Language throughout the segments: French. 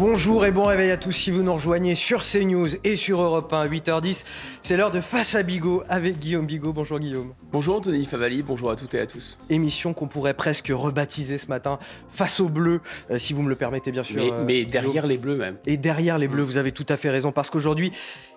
Bonjour et bon réveil à tous si vous nous rejoignez sur CNews et sur Europe 1 8h10. C'est l'heure de Face à Bigot avec Guillaume Bigot. Bonjour Guillaume. Bonjour Anthony Favali, bonjour à toutes et à tous. Émission qu'on pourrait presque rebaptiser ce matin Face aux Bleus, euh, si vous me le permettez bien sûr. Mais, euh, mais derrière les Bleus même. Et derrière les Bleus, vous avez tout à fait raison parce qu'aujourd'hui,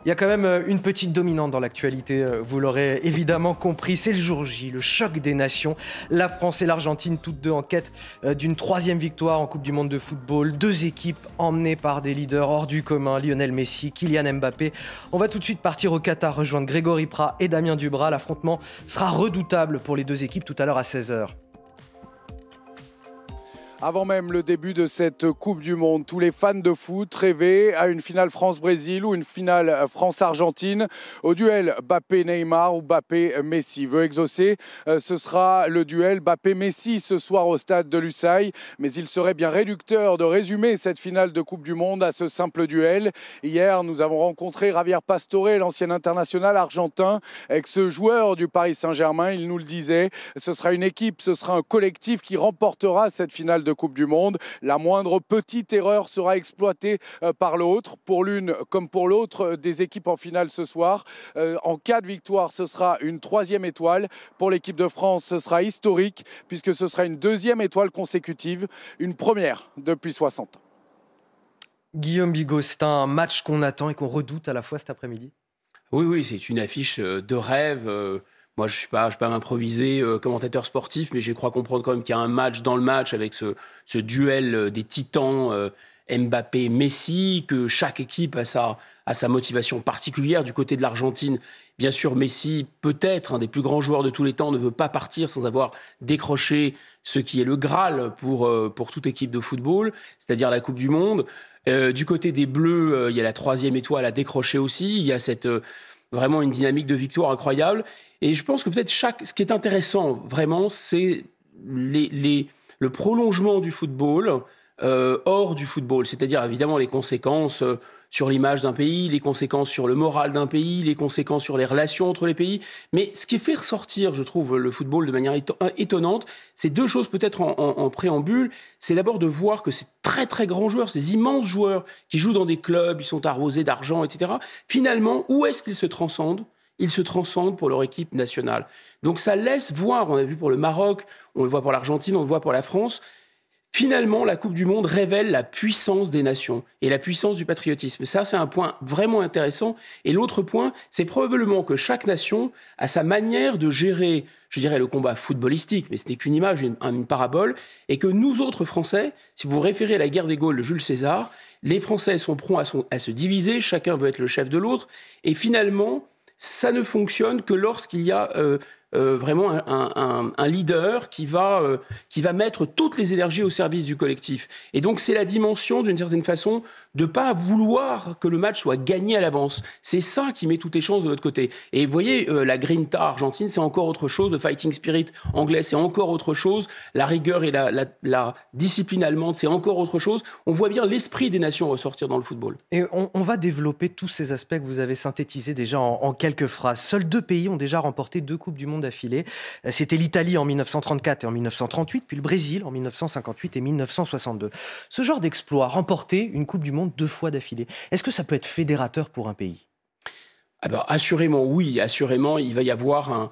il y a quand même euh, une petite dominante dans l'actualité, vous l'aurez évidemment compris, c'est le jour J, le choc des nations. La France et l'Argentine, toutes deux en quête d'une troisième victoire en Coupe du Monde de football, deux équipes en emmené par des leaders hors du commun, Lionel Messi, Kylian Mbappé. On va tout de suite partir au Qatar rejoindre Grégory Prat et Damien Dubras. L'affrontement sera redoutable pour les deux équipes tout à l'heure à 16h. Avant même le début de cette Coupe du Monde, tous les fans de foot rêvaient à une finale France-Brésil ou une finale France-Argentine. Au duel Bappé-Neymar ou Bappé-Messi veut exaucer, euh, ce sera le duel Bappé-Messi ce soir au stade de Lusail. Mais il serait bien réducteur de résumer cette finale de Coupe du Monde à ce simple duel. Hier, nous avons rencontré Javier Pastore, l'ancien international argentin, ex-joueur du Paris Saint-Germain. Il nous le disait, ce sera une équipe, ce sera un collectif qui remportera cette finale de Coupe du Monde. La moindre petite erreur sera exploitée euh, par l'autre, pour l'une comme pour l'autre euh, des équipes en finale ce soir. Euh, en cas de victoire, ce sera une troisième étoile. Pour l'équipe de France, ce sera historique, puisque ce sera une deuxième étoile consécutive, une première depuis 60 ans. Guillaume Bigot, c'est un match qu'on attend et qu'on redoute à la fois cet après-midi? Oui, oui, c'est une affiche de rêve. Moi, je ne suis pas, pas m'improviser euh, commentateur sportif, mais je crois comprendre quand même qu'il y a un match dans le match avec ce, ce duel euh, des titans euh, Mbappé-Messi, que chaque équipe a sa, a sa motivation particulière. Du côté de l'Argentine, bien sûr, Messi, peut-être un des plus grands joueurs de tous les temps, ne veut pas partir sans avoir décroché ce qui est le Graal pour, pour toute équipe de football, c'est-à-dire la Coupe du Monde. du côté des Bleus, il y a la troisième étoile à décrocher aussi. Il y a cette vraiment une dynamique de victoire incroyable. Et je pense que peut-être chaque, ce qui est intéressant vraiment, c'est les, le prolongement du football euh, hors du football, c'est-à-dire évidemment les conséquences euh, sur l'image d'un pays, les conséquences sur le moral d'un pays, les conséquences sur les relations entre les pays. Mais ce qui fait ressortir, je trouve, le football de manière étonnante, c'est deux choses peut-être en, préambule. C'est d'abord de voir que ces très très grands joueurs, ces immenses joueurs qui jouent dans des clubs, ils sont arrosés d'argent, etc. Finalement, où est-ce qu'ils se transcendent? Ils se transcendent pour leur équipe nationale. Donc ça laisse voir, on a vu pour le Maroc, on le voit pour l'Argentine, on le voit pour la France, Finalement, la Coupe du Monde révèle la puissance des nations et la puissance du patriotisme. Ça, c'est un point vraiment intéressant. Et l'autre point, c'est probablement que chaque nation a sa manière de gérer, je dirais, le combat footballistique, mais ce n'est qu'une image, une, parabole, et que nous autres Français, si vous référez à la guerre des Gaules de Jules César, les Français sont prompts à, se diviser, chacun veut être le chef de l'autre, et finalement, ça ne fonctionne que lorsqu'il y a euh, euh, vraiment un, leader qui va, euh, qui va mettre toutes les énergies au service du collectif. Et donc c'est la dimension, d'une certaine façon, de pas vouloir que le match soit gagné à l'avance. C'est ça qui met toutes les chances de l'autre côté. Et vous voyez, euh, la grinta argentine, c'est encore autre chose. Le fighting spirit anglais, c'est encore autre chose. La rigueur et la, discipline allemande, c'est encore autre chose. On voit bien l'esprit des nations ressortir dans le football. Et on, va développer tous ces aspects que vous avez synthétisés déjà en, quelques phrases. Seuls deux pays ont déjà remporté deux Coupes du Monde d'affilée. C'était l'Italie en 1934 et en 1938, puis le Brésil en 1958 et 1962. Ce genre d'exploit, remporter une Coupe du Monde deux fois d'affilée, est-ce que ça peut être fédérateur pour un pays? Alors, ah ben, assurément, oui, assurément, il va y avoir un.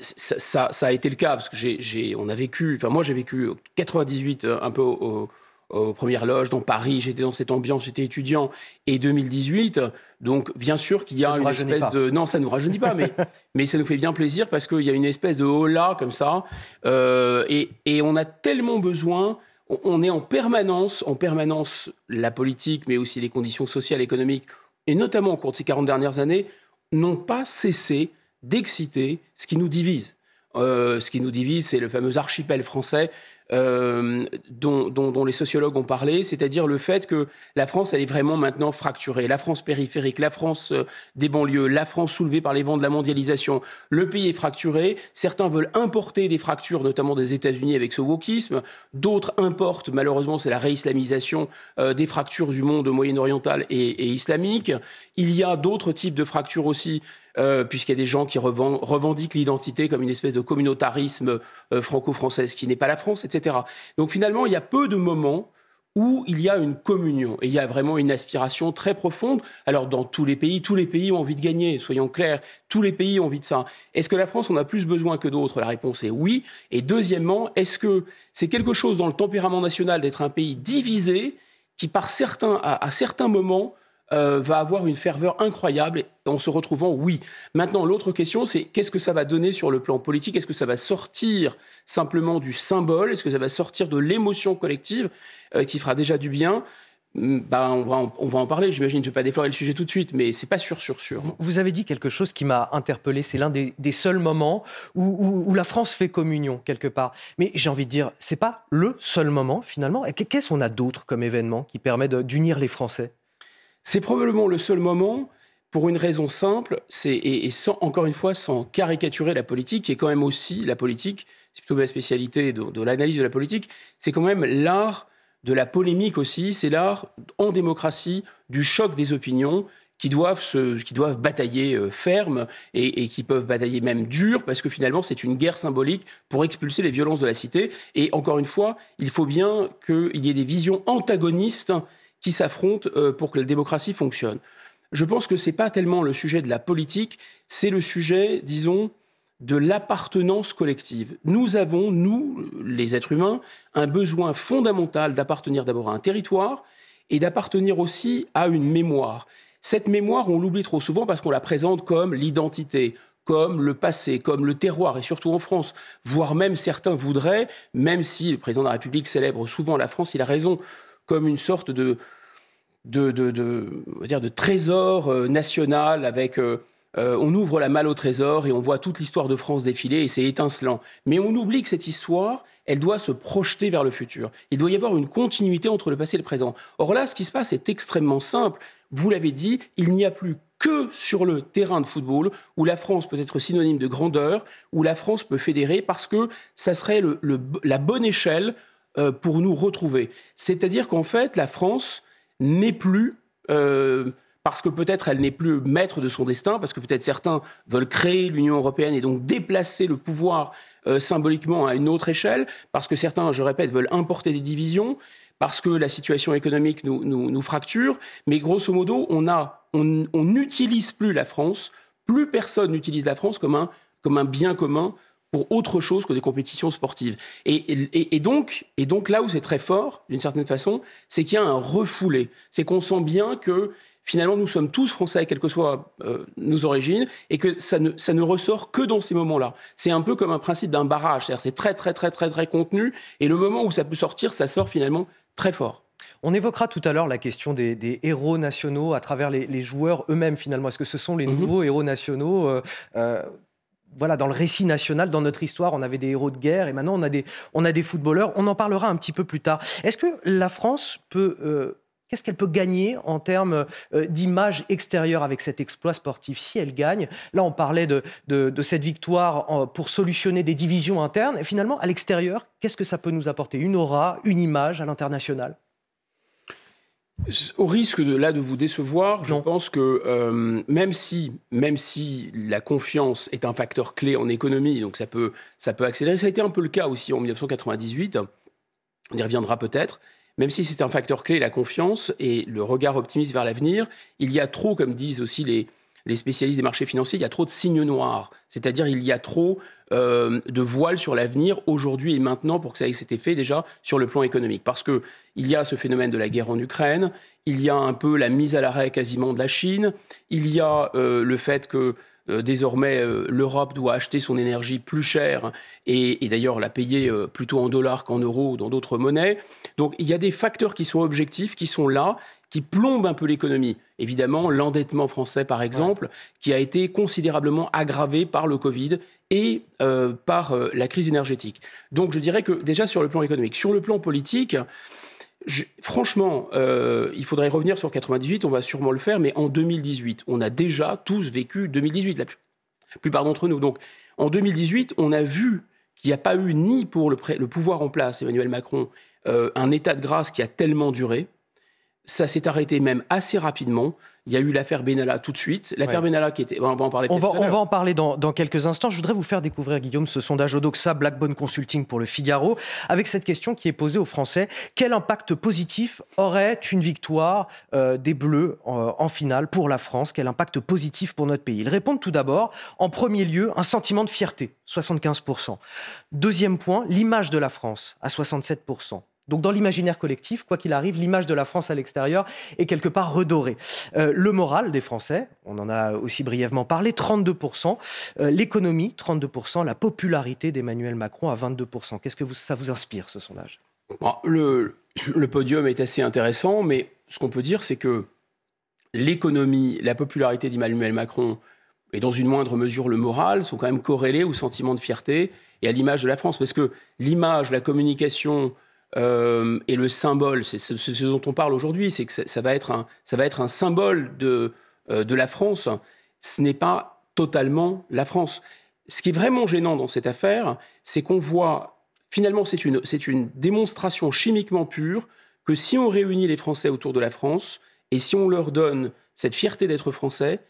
Ça, ça, a été le cas parce que j'ai, on a vécu, enfin moi j'ai vécu 98 euh, un peu au, aux premières loges dans Paris, j'étais dans cette ambiance, j'étais étudiant, et 2018. Donc, bien sûr qu'il y a une espèce de. Non, ça ne nous rajeunit pas, mais, mais ça nous fait bien plaisir parce qu'il y a une espèce de hola comme ça. Euh, et, et, on a tellement besoin. On est en permanence, en permanence, la politique, mais aussi les conditions sociales, économiques, et notamment au cours de ces 40 dernières années, n'ont pas cessé d'exciter ce qui nous divise. Euh, ce qui nous divise, c'est le fameux archipel français euh, dont, les sociologues ont parlé, c'est-à-dire le fait que la France, elle est vraiment maintenant fracturée. La France périphérique, la France euh, des banlieues, la France soulevée par les vents de la mondialisation. Le pays est fracturé. Certains veulent importer des fractures, notamment des États-Unis avec ce wokisme. D'autres importent, malheureusement, c'est la réislamisation euh, des fractures du monde moyen-oriental et, islamique. Il y a d'autres types de fractures aussi euh, puisqu'il y a des gens qui revendiquent l'identité comme une espèce de communautarisme euh, franco-français, qui n'est pas la France, etc. Donc finalement, il y a peu de moments où il y a une communion et il y a vraiment une aspiration très profonde. Alors dans tous les pays, tous les pays ont envie de gagner, soyons clairs, tous les pays ont envie de ça. Est-ce que la France en a plus besoin que d'autres? La réponse est oui. Et deuxièmement, est-ce que c'est quelque chose dans le tempérament national d'être un pays divisé qui par certains, à certains moments, euh, va avoir une ferveur incroyable en se retrouvant oui. Maintenant, l'autre question, c'est qu'est-ce que ça va donner sur le plan politique? Est-ce que ça va sortir simplement du symbole? Est-ce que ça va sortir de l'émotion collective euh, qui fera déjà du bien? Hmm, ben, on, va en, on va en parler, j'imagine. Je ne vais pas déflorer le sujet tout de suite, mais c'est pas sûr, sûr, sûr. Vous avez dit quelque chose qui m'a interpellé. C'est l'un des, seuls moments où, la France fait communion, quelque part. Mais j'ai envie de dire, c'est pas le seul moment, finalement. Qu'est-ce qu'on a d'autre comme événement qui permet d'unir les Français? C'est probablement le seul moment pour une raison simple, et, sans encore une fois sans caricaturer la politique, qui est quand même aussi la politique, c'est plutôt ma spécialité de, l'analyse de la politique, c'est quand même l'art de la polémique aussi, c'est l'art en démocratie du choc des opinions qui doivent, se, qui doivent batailler euh, ferme et, qui peuvent batailler même dur, parce que finalement, c'est une guerre symbolique pour expulser les violences de la cité. Et encore une fois, il faut bien qu'il y ait des visions antagonistes qui s'affrontent euh, pour que la démocratie fonctionne. Je pense que ce n'est pas tellement le sujet de la politique, c'est le sujet, disons, de l'appartenance collective. Nous avons, nous, les êtres humains, un besoin fondamental d'appartenir d'abord à un territoire et d'appartenir aussi à une mémoire. Cette mémoire, on l'oublie trop souvent parce qu'on la présente comme l'identité, comme le passé, comme le terroir, et surtout en France, voire même certains voudraient, même si le président de la République célèbre souvent la France, il a raison, comme une sorte de, de, de, dire de trésor euh, national avec... Euh, euh, on ouvre la malle au trésor et on voit toute l'histoire de France défiler et c'est étincelant. Mais on oublie que cette histoire, elle doit se projeter vers le futur. Il doit y avoir une continuité entre le passé et le présent. Or là, ce qui se passe est extrêmement simple. Vous l'avez dit, il n'y a plus que sur le terrain de football où la France peut être synonyme de grandeur, où la France peut fédérer parce que ça serait la bonne échelle euh, pour nous retrouver. C'est-à-dire qu'en fait, la France n'est plus, euh, parce que peut-être elle n'est plus maître de son destin, parce que peut-être certains veulent créer l'Union européenne et donc déplacer le pouvoir euh, symboliquement à une autre échelle, parce que certains, je répète, veulent importer des divisions, parce que la situation économique nous, fracture. Mais grosso modo, on n'utilise plus la France, plus personne n'utilise la France comme un bien commun pour autre chose que des compétitions sportives. Et, donc, et donc là où c'est très fort, d'une certaine façon, c'est qu'il y a un refoulé. C'est qu'on sent bien que finalement nous sommes tous français, quelles que soient euh, nos origines, et que ça ne, ça ne ressort que dans ces moments-là. C'est un peu comme un principe d'un barrage, c'est-à-dire c'est très très très très très contenu, et le moment où ça peut sortir, ça sort finalement très fort. On évoquera tout à l'heure la question des, héros nationaux à travers les, joueurs eux-mêmes finalement. Est-ce que ce sont les mhm. nouveaux héros nationaux euh, euh, voilà, dans le récit national, dans notre histoire, on avait des héros de guerre et maintenant on a des, on a des footballeurs. On en parlera un petit peu plus tard. Est-ce que la France peut. Euh, qu'est-ce qu'elle peut gagner en termes euh, d'image extérieure avec cet exploit sportif Si elle gagne, là on parlait de, de, cette victoire pour solutionner des divisions internes, et finalement à l'extérieur, qu'est-ce que ça peut nous apporter? Une aura, une image à l'international? Au risque de là de vous décevoir, je pense que euh, même si même si la confiance est un facteur clé en économie, donc ça peut ça peut accélérer. Ça a été un peu le cas aussi en 1998. On y reviendra peut-être. Même si c'est un facteur clé, la confiance et le regard optimiste vers l'avenir, il y a trop, comme disent aussi les, les spécialistes des marchés financiers, il y a trop de signes noirs. C'est-à-dire, il y a trop euh, de voiles sur l'avenir aujourd'hui et maintenant pour que ça ait cet effet déjà sur le plan économique. Parce qu'il y a ce phénomène de la guerre en Ukraine, il y a un peu la mise à l'arrêt quasiment de la Chine, il y a euh, le fait que euh, désormais, l'Europe doit acheter son énergie plus cher et, et d'ailleurs la payer plutôt en dollars qu'en euros ou dans d'autres monnaies. Donc il y a des facteurs qui sont objectifs, qui sont là qui plombe un peu l'économie. Évidemment, l'endettement français, par exemple, qui a été considérablement aggravé par le Covid et euh, par euh, la crise énergétique. Donc je dirais que déjà sur le plan économique, sur le plan politique, franchement, euh, il faudrait revenir sur 98, on va sûrement le faire, mais en 2018, on a déjà tous vécu 2018, la plupart d'entre nous. Donc en 2018, on a vu qu'il n'y a pas eu ni pour le, le pouvoir en place, Emmanuel Macron, un état de grâce qui a tellement duré ça s'est arrêté même assez rapidement. Il y a eu l'affaire Benalla tout de suite. L'affaire Benalla qui était. On va en parler. On va, on va en parler dans, dans, quelques instants. Je voudrais vous faire découvrir, Guillaume, ce sondage Odoxa Blackbone Consulting pour le Figaro, avec cette question qui est posée aux Français quel impact positif aurait une victoire euh, des Bleus en, en, finale pour la France? Quel impact positif pour notre pays? Ils répondent tout d'abord, en premier lieu, un sentiment de fierté, 75%. Deuxième point, l'image de la France, à 67%. Donc dans l'imaginaire collectif, quoi qu'il arrive, l'image de la France à l'extérieur est quelque part redorée. Euh, le moral des Français, on en a aussi brièvement parlé, 32%. Euh, L'économie, 32%. La popularité d'Emmanuel Macron à 22%. Qu'est-ce que ça vous inspire, ce sondage? Le, le, podium est assez intéressant, mais ce qu'on peut dire, c'est que l'économie, la popularité d'Emmanuel Macron et dans une moindre mesure le moral sont quand même corrélés au sentiment de fierté et à l'image de la France. Parce que l'image, la communication, euh, et le symbole, c'est ce, dont on parle aujourd'hui, c'est que ça, ça, va être un, ça va être un symbole de, euh, de la France. Ce n'est pas totalement la France. Ce qui est vraiment gênant dans cette affaire, c'est qu'on voit, finalement, c'est une, c'est une démonstration chimiquement pure que si on réunit les Français autour de la France et si on leur donne cette fierté d'être Français,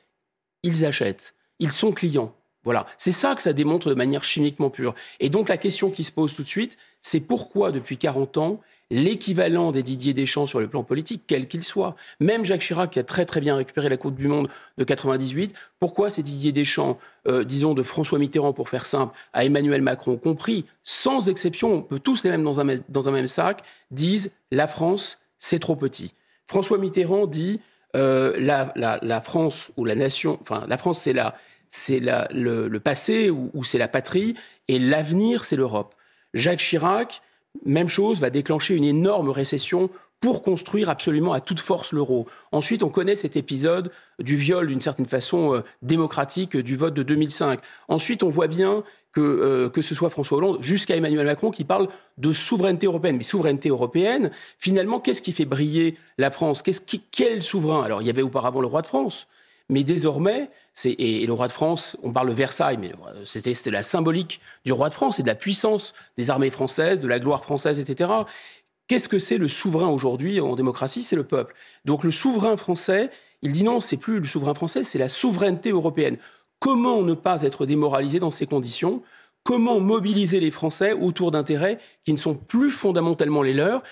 ils achètent, ils sont clients. Voilà, c'est ça que ça démontre de manière chimiquement pure. Et donc la question qui se pose tout de suite, c'est pourquoi depuis 40 ans, l'équivalent des Didier Deschamps sur le plan politique, quel qu'il soit, même Jacques Chirac qui a très très bien récupéré la Coupe du Monde de 98, pourquoi ces Didier Deschamps, euh, disons de François Mitterrand pour faire simple, à Emmanuel Macron compris, sans exception, on peut tous les mêmes dans un, même sac, disent la France, c'est trop petit. François Mitterrand dit euh, la, la, France ou la nation, enfin la France c'est la c'est le, le, passé ou, c'est la patrie, et l'avenir, c'est l'Europe. Jacques Chirac, même chose, va déclencher une énorme récession pour construire absolument à toute force l'euro. Ensuite, on connaît cet épisode du viol, d'une certaine façon euh, démocratique, du vote de 2005. Ensuite, on voit bien que, euh, que ce soit François Hollande jusqu'à Emmanuel Macron qui parle de souveraineté européenne. Mais souveraineté européenne, finalement, qu'est-ce qui fait briller la France? Qui, Quel souverain? Alors, il y avait auparavant le roi de France. Mais désormais, et, le roi de France, on parle de Versailles, mais c'était la symbolique du roi de France et de la puissance des armées françaises, de la gloire française, etc. Qu'est-ce que c'est le souverain aujourd'hui en démocratie? C'est le peuple. Donc le souverain français, il dit non, c'est plus le souverain français, c'est la souveraineté européenne. Comment ne pas être démoralisé dans ces conditions? Comment mobiliser les Français autour d'intérêts qui ne sont plus fondamentalement les leurs?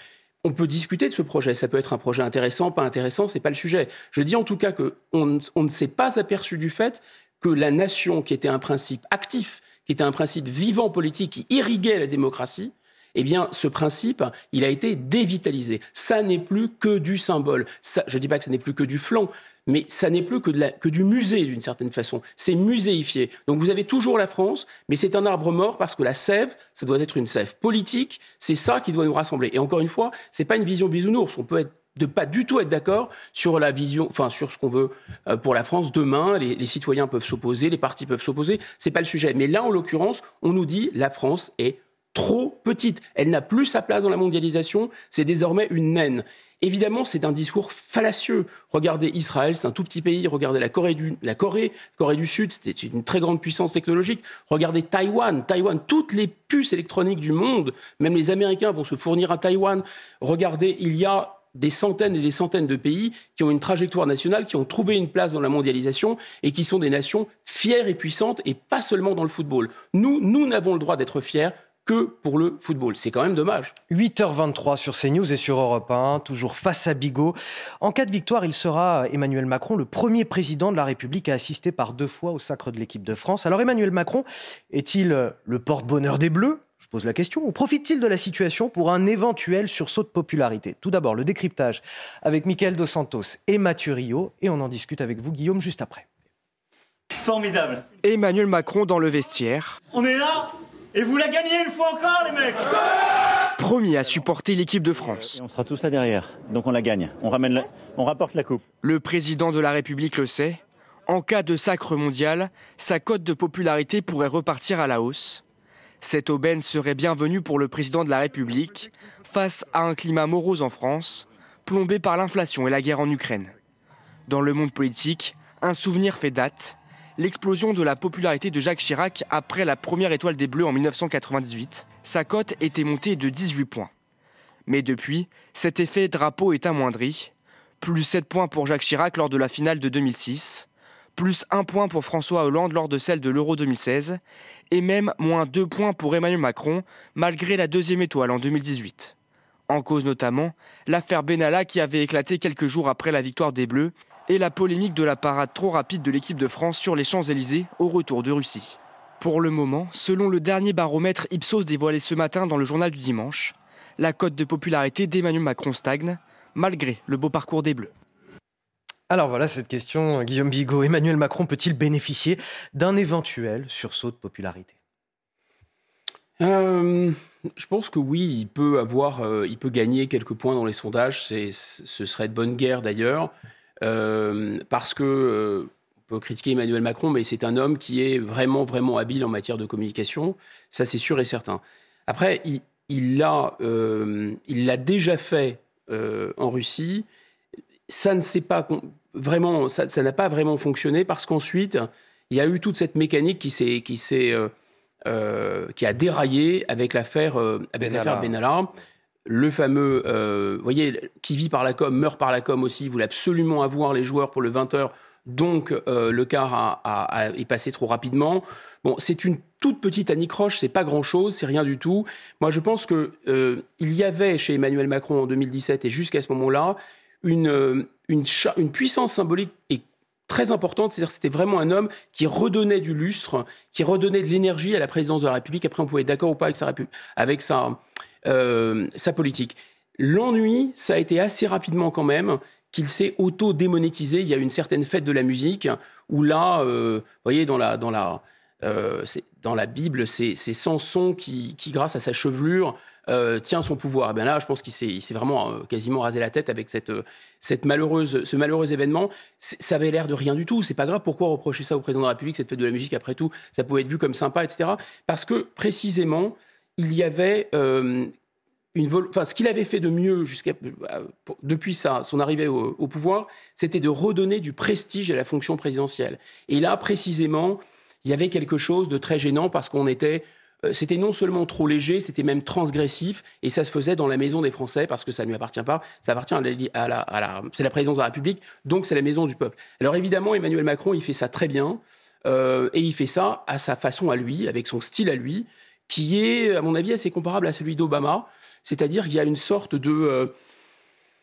On peut discuter de ce projet. Ça peut être un projet intéressant, pas intéressant, c'est pas le sujet. Je dis en tout cas qu'on on ne s'est pas aperçu du fait que la nation, qui était un principe actif, qui était un principe vivant politique, qui irriguait la démocratie, eh bien, ce principe, il a été dévitalisé. Ça n'est plus que du symbole. Ça, je ne dis pas que ce n'est plus que du flanc, mais ça n'est plus que, du musée d'une certaine façon. C'est muséifié. Donc vous avez toujours la France, mais c'est un arbre mort parce que la sève, ça doit être une sève politique. C'est ça qui doit nous rassembler. Et encore une fois, c'est pas une vision bisounours. On peut être de pas du tout être d'accord sur la vision, enfin sur ce qu'on veut euh, pour la France demain. Les, les citoyens peuvent s'opposer, les partis peuvent s'opposer. C'est pas le sujet. Mais là, en l'occurrence, on nous dit la France est trop petite. Elle n'a plus sa place dans la mondialisation. C'est désormais une naine. Évidemment, c'est un discours fallacieux. Regardez Israël, c'est un tout petit pays. Regardez la Corée du, Sud, c'était une très grande puissance technologique. Regardez Taïwan, Taïwan, toutes les puces électroniques du monde, même les Américains vont se fournir à Taïwan. Regardez, il y a des centaines et des centaines de pays qui ont une trajectoire nationale, qui ont trouvé une place dans la mondialisation et qui sont des nations fières et puissantes et pas seulement dans le football. Nous, nous n'avons le droit d'être fiers que pour le football. C'est quand même dommage. 8h23 sur CNews et sur Europe 1, toujours face à Bigot. En cas de victoire, il sera, Emmanuel Macron, le premier président de la République à assister par deux fois au sacre de l'équipe de France. Alors Emmanuel Macron est-il le porte-bonheur des Bleus? Je pose la question. Ou profite-t-il de la situation pour un éventuel sursaut de popularité? Tout d'abord, le décryptage avec Michael Dos Santos et Mathieu Rio. Et on en discute avec vous, Guillaume, juste après. Formidable. Emmanuel Macron dans le vestiaire. On est là et vous la gagnez une fois encore, les mecs Promis à supporter l'équipe de France. Et on sera tous là derrière, donc on la gagne. On, ramène la... on rapporte la coupe. Le président de la République le sait. En cas de sacre mondial, sa cote de popularité pourrait repartir à la hausse. Cette aubaine serait bienvenue pour le président de la République face à un climat morose en France, plombé par l'inflation et la guerre en Ukraine. Dans le monde politique, un souvenir fait date l'explosion de la popularité de Jacques Chirac après la première étoile des Bleus en 1998. Sa cote était montée de 18 points. Mais depuis, cet effet drapeau est amoindri. plus 7 points pour Jacques Chirac lors de la finale de 2006, plus 1 point pour François Hollande lors de celle de l'Euro 2016, et même moins 2 points pour Emmanuel Macron, malgré la deuxième étoile en 2018. En cause notamment l'affaire Benalla qui avait éclaté quelques jours après la victoire des Bleus et la polémique de la parade trop rapide de l'équipe de France sur les Champs-Élysées au retour de Russie. Pour le moment, selon le dernier baromètre Ipsos dévoilé ce matin dans le journal du dimanche, la cote de popularité d'Emmanuel Macron stagne, malgré le beau parcours des Bleus. Alors voilà cette question, Guillaume Bigot. Emmanuel Macron peut-il bénéficier d'un éventuel sursaut de popularité? Euh, je pense que oui, il peut avoir, euh, il peut gagner quelques points dans les sondages. C'est, ce serait de bonne guerre d'ailleurs, euh, parce que on peut critiquer Emmanuel Macron, mais c'est un homme qui est vraiment, vraiment habile en matière de communication. Ça, c'est sûr et certain. Après, il, il l'a, il l'a déjà fait en Russie. Ça ne s'est pas vraiment, ça, ça n'a pas vraiment fonctionné parce qu'ensuite, il y a eu toute cette mécanique qui s'est, qui s'est euh, qui a déraillé avec l'affaire euh, avec l'affaire Benalla. Le fameux, euh, vous voyez, qui vit par la com, meurt par la com aussi, voulait absolument avoir les joueurs pour le 20h, donc le quart est passé trop rapidement. Bon, c'est une toute petite anicroche, c'est pas grand-chose, c'est rien du tout. Moi, je pense que il y avait chez Emmanuel Macron en 2017 et jusqu'à ce moment-là une, une, une puissance symbolique et très importante, c'est-à-dire que c'était vraiment un homme qui redonnait du lustre, qui redonnait de l'énergie à la présidence de la République. Après, on pouvait être d'accord ou pas avec sa, avec sa, euh, sa politique. L'ennui, ça a été assez rapidement quand même qu'il s'est auto-démonétisé. Il y a une certaine fête de la musique où là, euh, vous voyez, dans la, dans la, euh, dans la Bible, c'est Samson qui, qui, grâce à sa chevelure, tient son pouvoir. Et eh là, je pense qu'il s'est vraiment quasiment rasé la tête avec cette, cette malheureuse, ce malheureux événement. Ça avait l'air de rien du tout. C'est pas grave. Pourquoi reprocher ça au président de la République, cette fête de la musique? Après tout, ça pouvait être vu comme sympa, etc. Parce que précisément, il y avait une enfin, ce qu'il avait fait de mieux jusqu'à depuis ça, son arrivée au, pouvoir, c'était de redonner du prestige à la fonction présidentielle. Et là, précisément, il y avait quelque chose de très gênant parce qu'on était euh, c'était non seulement trop léger, c'était même transgressif, et ça se faisait dans la maison des Français, parce que ça ne lui appartient pas, ça appartient à la, c'est la présidence de la République, donc c'est la maison du peuple. Alors évidemment, Emmanuel Macron, il fait ça très bien, euh, et il fait ça à sa façon à lui, avec son style à lui, qui est, à mon avis, assez comparable à celui d'Obama, c'est-à-dire qu'il y a une sorte de... Euh,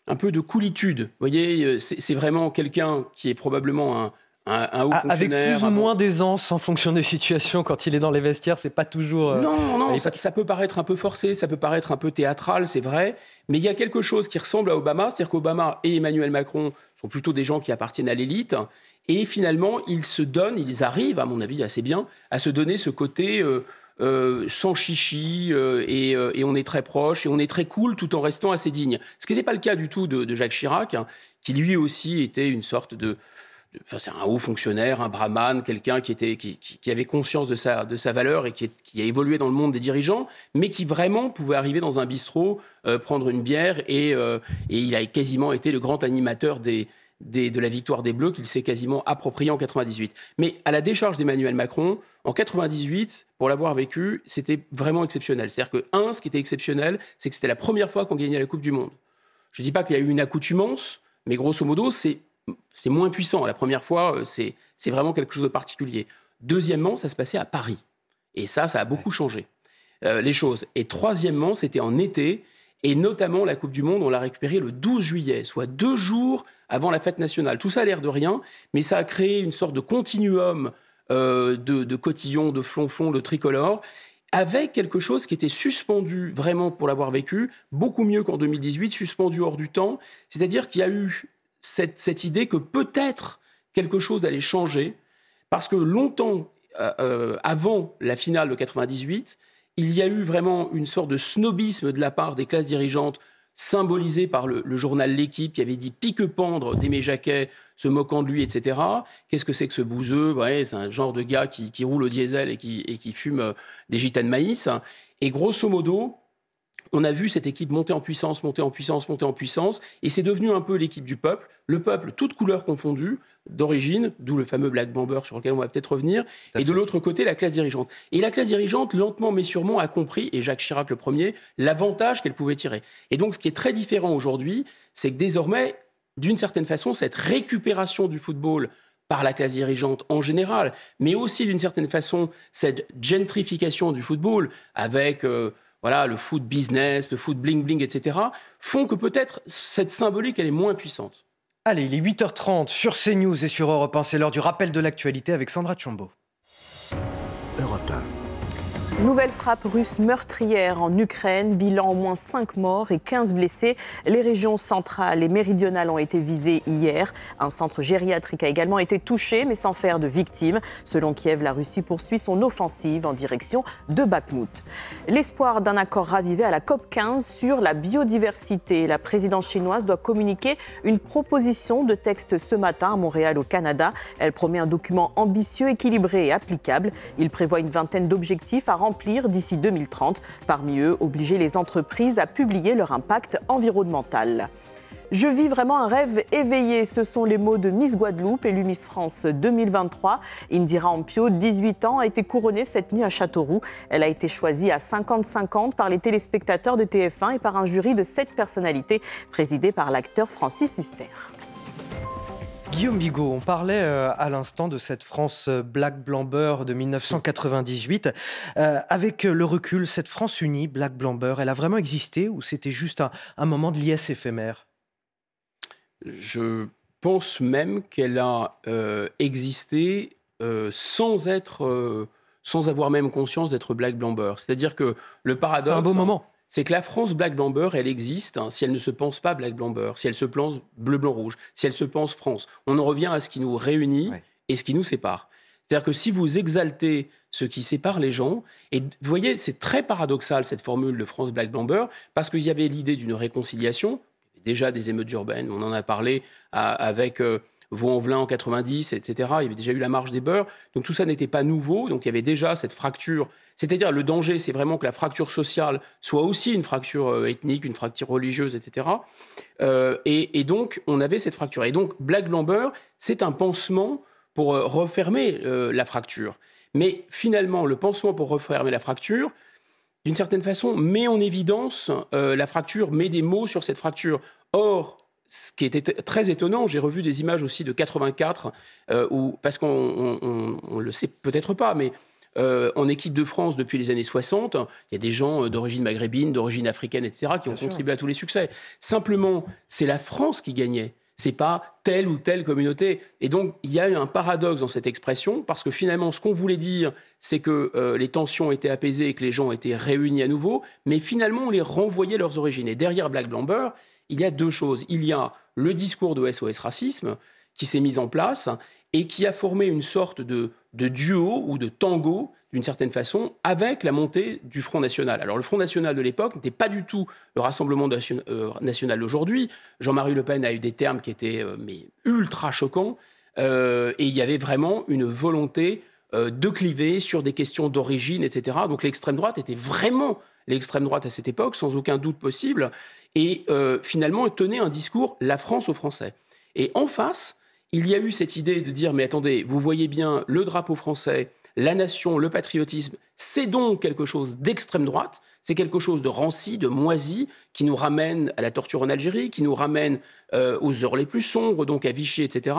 un peu de coolitude. Vous voyez, c'est vraiment quelqu'un qui est probablement un, un, haut Avec plus ou moins d'aisance en fonction des situations, quand il est dans les vestiaires, c'est pas toujours. Euh, non, non, ça, peut paraître un peu forcé, ça peut paraître un peu théâtral, c'est vrai, mais il y a quelque chose qui ressemble à Obama, c'est-à-dire qu'Obama et Emmanuel Macron sont plutôt des gens qui appartiennent à l'élite, et finalement, ils se donnent, ils arrivent, à mon avis, assez bien, à se donner ce côté. Euh, euh, sans chichi et, on est très proche et on est très cool tout en restant assez digne. Ce qui n'était pas le cas du tout de, Jacques Chirac, hein, qui lui aussi était une sorte de, c'est un haut fonctionnaire, un brahman, quelqu'un qui, était, qui, avait conscience de sa, de sa valeur et qui, a évolué dans le monde des dirigeants, mais qui vraiment pouvait arriver dans un bistrot, euh, prendre une bière, euh, et, il a quasiment été le grand animateur des, de la victoire des Bleus qu'il s'est quasiment approprié en 98. Mais à la décharge d'Emmanuel Macron, en 98, pour l'avoir vécu, c'était vraiment exceptionnel. C'est-à-dire que, un, ce qui était exceptionnel, c'est que c'était la première fois qu'on gagnait la Coupe du Monde. Je ne dis pas qu'il y a eu une accoutumance, mais grosso modo, c'est c'est moins puissant. La première fois, euh, c'est vraiment quelque chose de particulier. Deuxièmement, ça se passait à Paris. Et ça, ça a beaucoup changé euh, les choses. Et troisièmement, c'était en été. Et notamment, la Coupe du Monde, on l'a récupérée le 12 juillet, soit deux jours avant la fête nationale. Tout ça a l'air de rien, mais ça a créé une sorte de continuum euh, de, cotillons, de flonflons, de tricolores, avec quelque chose qui était suspendu, vraiment pour l'avoir vécu, beaucoup mieux qu'en 2018, suspendu hors du temps. C'est-à-dire qu'il y a eu cette, idée que peut-être quelque chose allait changer, parce que longtemps euh, euh, avant la finale de 98, il y a eu vraiment une sorte de snobisme de la part des classes dirigeantes symbolisé par le, journal L'équipe qui avait dit pique-pendre d'Aimé Jacquet, se moquant de lui, etc. Qu'est-ce que c'est que ce bouseux? C'est un genre de gars qui, roule au diesel et qui, et qui fume euh, des gitanes maïs. Et grosso modo, on a vu cette équipe monter en puissance, monter en puissance, monter en puissance, et c'est devenu un peu l'équipe du peuple, le peuple, toutes couleurs confondues, d'origine, d'où le fameux Black Bomber sur lequel on va peut-être revenir, et de l'autre côté, la classe dirigeante. Et la classe dirigeante, lentement mais sûrement, a compris, et Jacques Chirac le premier, l'avantage qu'elle pouvait tirer. Et donc, ce qui est très différent aujourd'hui, c'est que désormais, d'une certaine façon, cette récupération du football par la classe dirigeante en général, mais aussi d'une certaine façon cette gentrification du football avec euh, voilà le foot business, le foot bling bling, etc., font que peut-être cette symbolique elle est moins puissante. Allez, il est 8h30 sur CNews et sur Europe 1, c'est l'heure du rappel de l'actualité avec Sandra Chombo. Nouvelle frappe russe meurtrière en Ukraine, bilan au moins 5 morts et 15 blessés. Les régions centrales et méridionales ont été visées hier. Un centre gériatrique a également été touché, mais sans faire de victimes. Selon Kiev, la Russie poursuit son offensive en direction de Bakhmut. L'espoir d'un accord ravivé à la COP 15 sur la biodiversité. La présidence chinoise doit communiquer une proposition de texte ce matin à Montréal, au Canada. Elle promet un document ambitieux, équilibré et applicable. Il prévoit une vingtaine d'objectifs à d'ici 2030. Parmi eux, obliger les entreprises à publier leur impact environnemental. Je vis vraiment un rêve éveillé. Ce sont les mots de Miss Guadeloupe, élue Miss France 2023. Indira Ampio, 18 ans, a été couronnée cette nuit à Châteauroux. Elle a été choisie à 50-50 par les téléspectateurs de TF1 et par un jury de sept personnalités présidé par l'acteur Francis Huster. Guillaume Bigot, on parlait euh, à l'instant de cette France euh, Black Blamber de 1998. Euh, avec le recul, cette France unie, Black Blamber, elle a vraiment existé ou c'était juste un, moment de liesse éphémère? Je pense même qu'elle a existé sans être, sans avoir même conscience d'être Black Blamber. C'est-à-dire que le paradoxe. C'est un beau moment c'est que la France Black Blamber, elle existe hein, si elle ne se pense pas Black Blamber, si elle se pense bleu, blanc, rouge, si elle se pense France. On en revient à ce qui nous réunit et ce qui nous sépare. C'est-à-dire que si vous exaltez ce qui sépare les gens, et vous voyez, c'est très paradoxal cette formule de France Black Blamber, parce qu'il y avait l'idée d'une réconciliation, déjà des émeutes urbaines, on en a parlé avec euh, Vaux-en-Velin en 90, etc. Il y avait déjà eu la marche des beurs. Donc tout ça n'était pas nouveau. Donc il y avait déjà cette fracture. C'est-à-dire le danger, c'est vraiment que la fracture sociale soit aussi une fracture euh, ethnique, une fracture religieuse, etc. Euh, et, donc on avait cette fracture. Et donc Black Blamber, c'est un pansement pour euh, refermer la fracture. Mais finalement, le pansement pour refermer la fracture, d'une certaine façon, met en évidence la fracture, met des mots sur cette fracture. Or, ce qui était très étonnant, j'ai revu des images aussi de 84, euh, où, parce qu'on ne le sait peut-être pas, mais euh, en équipe de France depuis les années 60, il y a des gens euh, d'origine maghrébine, d'origine africaine, etc., qui ont contribué à tous les succès. Simplement, c'est la France qui gagnait. C'est pas telle ou telle communauté. Et donc, il y a eu un paradoxe dans cette expression, parce que finalement, ce qu'on voulait dire, c'est que les tensions étaient apaisées et que les gens étaient réunis à nouveau, mais finalement, on les renvoyait leurs origines. Et derrière Black Blamber, il y a deux choses. Il y a le discours de SOS Racisme qui s'est mis en place et qui a formé une sorte de, duo ou de tango, d'une certaine façon, avec la montée du Front National. Alors le Front National de l'époque n'était pas du tout le Rassemblement euh, National d'aujourd'hui. Jean-Marie Le Pen a eu des termes qui étaient euh, ultra choquants, euh, et il y avait vraiment une volonté de cliver sur des questions d'origine, etc. Donc l'extrême droite était vraiment l'extrême droite à cette époque, sans aucun doute possible, et euh, finalement tenait un discours la France aux Français. Et en face, il y a eu cette idée de dire mais attendez, vous voyez bien le drapeau français, la nation, le patriotisme, c'est donc quelque chose d'extrême droite, c'est quelque chose de ranci, de moisi, qui nous ramène à la torture en Algérie, qui nous ramène euh, aux heures les plus sombres, donc à Vichy, etc.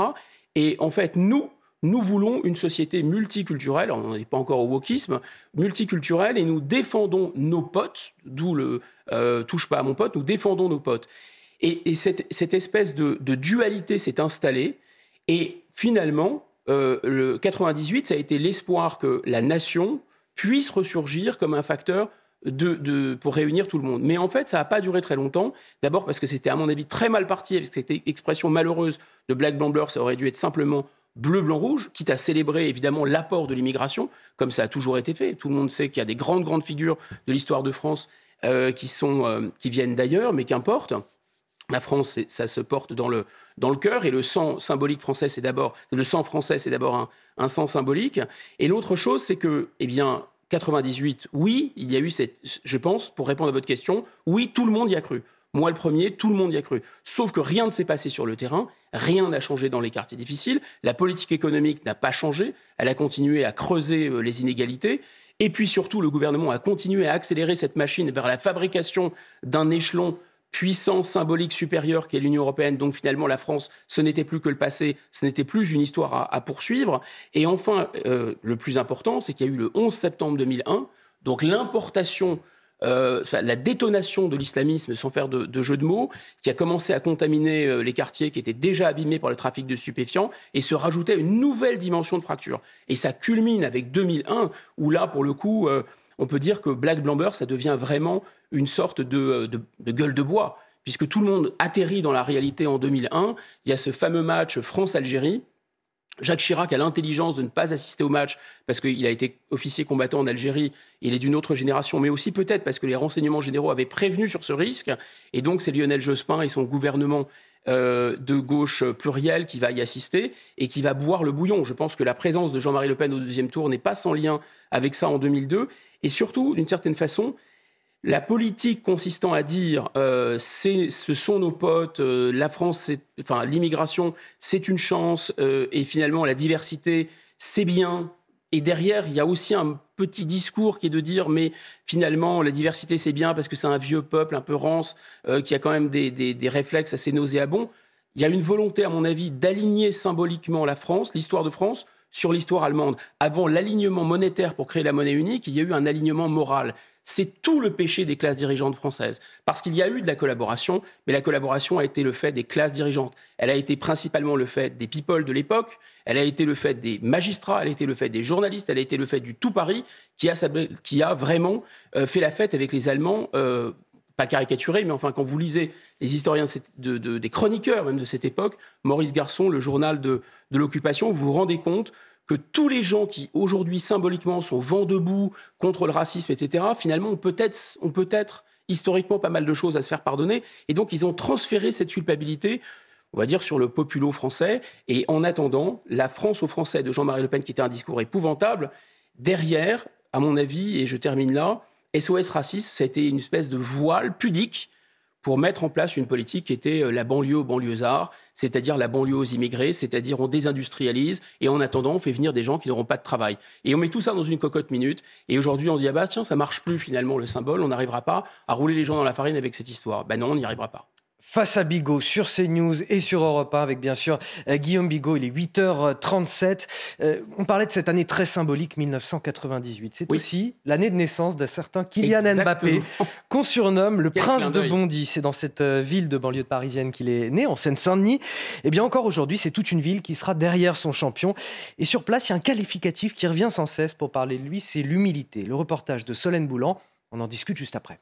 Et en fait, nous, nous voulons une société multiculturelle, on n'est pas encore au wokisme, multiculturelle, et nous défendons nos potes, d'où le euh, touche pas à mon pote, nous défendons nos potes. Et, cette, espèce de, dualité s'est installée, et finalement, euh, le 98, ça a été l'espoir que la nation puisse ressurgir comme un facteur pour réunir tout le monde. Mais en fait, ça n'a pas duré très longtemps. D'abord parce que c'était, à mon avis, très mal parti, avec cette expression malheureuse de Black Blamber, ça aurait dû être simplement bleu, blanc, rouge, quitte à célébrer évidemment l'apport de l'immigration, comme ça a toujours été fait. Tout le monde sait qu'il y a des grandes, grandes figures de l'histoire de France euh, qui, sont, euh, qui viennent d'ailleurs, mais qu'importe. La France, ça se porte dans le, dans le cœur, et le sang symbolique français, c'est d'abord le sang français, c'est d'abord un, un, sang symbolique. Et l'autre chose, c'est que, eh bien, 98, oui, il y a eu cette, je pense, pour répondre à votre question, oui, tout le monde y a cru. Moi, le premier, tout le monde y a cru. Sauf que rien ne s'est passé sur le terrain, rien n'a changé dans les quartiers difficiles, la politique économique n'a pas changé, elle a continué à creuser euh, les inégalités, et puis surtout, le gouvernement a continué à accélérer cette machine vers la fabrication d'un échelon puissance symbolique supérieure qu'est l'Union européenne. Donc finalement, la France, ce n'était plus que le passé, ce n'était plus une histoire à, poursuivre. Et enfin, euh, le plus important, c'est qu'il y a eu le 11 septembre 2001, donc l'importation euh, la détonation de l'islamisme, sans faire de, jeu de mots, qui a commencé à contaminer euh, les quartiers qui étaient déjà abîmés par le trafic de stupéfiants et se rajoutait une nouvelle dimension de fracture. Et ça culmine avec 2001, où là, pour le coup, on peut dire que Black Blamber, ça devient vraiment une sorte de, gueule de bois, puisque tout le monde atterrit dans la réalité en 2001. Il y a ce fameux match France-Algérie. Jacques Chirac a l'intelligence de ne pas assister au match parce qu'il a été officier combattant en Algérie, il est d'une autre génération, mais aussi peut-être parce que les renseignements généraux avaient prévenu sur ce risque. Et donc c'est Lionel Jospin et son gouvernement euh, de gauche pluriel qui va y assister et qui va boire le bouillon. Je pense que la présence de Jean-Marie Le Pen au deuxième tour n'est pas sans lien avec ça en 2002. Et surtout, d'une certaine façon, la politique consistant à dire euh, ce sont nos potes, euh, la France, enfin l'immigration, c'est une chance, euh, et finalement la diversité, c'est bien. Et derrière, il y a aussi un petit discours qui est de dire, mais finalement, la diversité, c'est bien parce que c'est un vieux peuple un peu rance, qui a quand même des, des réflexes assez nauséabonds. Il y a une volonté, à mon avis, d'aligner symboliquement la France, l'histoire de France, sur l'histoire allemande. Avant l'alignement monétaire pour créer la monnaie unique, il y a eu un alignement moral. C'est tout le péché des classes dirigeantes françaises. Parce qu'il y a eu de la collaboration, mais la collaboration a été le fait des classes dirigeantes. Elle a été principalement le fait des people de l'époque, elle a été le fait des magistrats, elle a été le fait des journalistes, elle a été le fait du tout Paris, qui a, vraiment euh, fait la fête avec les Allemands. Euh, pas caricaturé, mais enfin, quand vous lisez les historiens, des chroniqueurs même de cette époque, Maurice Garçon, le journal de l'occupation, vous vous rendez compte que tous les gens qui aujourd'hui symboliquement sont vent debout contre le racisme, etc., finalement ont peut-être ont peut-être historiquement pas mal de choses à se faire pardonner, et donc ils ont transféré cette culpabilité on va dire, sur le populo français. Et en attendant, la France aux Français de Jean-Marie Le Pen, qui était un discours épouvantable, derrière, à mon avis, et je termine là, SOS Racisme, ça a été une espèce de voile pudique pour mettre en place une politique qui était euh, la banlieue aux banlieusards, c'est-à-dire la banlieue aux immigrés, c'est-à-dire on désindustrialise et en attendant on fait venir des gens qui n'auront pas de travail. Et on met tout ça dans une cocotte minute et aujourd'hui on dit ah bah tiens ça marche plus finalement le symbole, on n'arrivera pas à rouler les gens dans la farine avec cette histoire. Ben non on n'y arrivera pas face à Bigot sur CNews et sur Europe 1 avec bien sûr euh, Guillaume Bigot. Il est 8h37. Euh, on parlait de cette année très symbolique 1998. C'est aussi l'année de naissance d'un certain Kylian Mbappé qu'on surnomme le prince de Bondy. C'est dans cette euh, ville de banlieue parisienne qu'il est né, en Seine-Saint-Denis. Et eh bien encore aujourd'hui, c'est toute une ville qui sera derrière son champion. Et sur place, il y a un qualificatif qui revient sans cesse pour parler de lui, c'est l'humilité. Le reportage de Solène Boulan, on en discute juste après.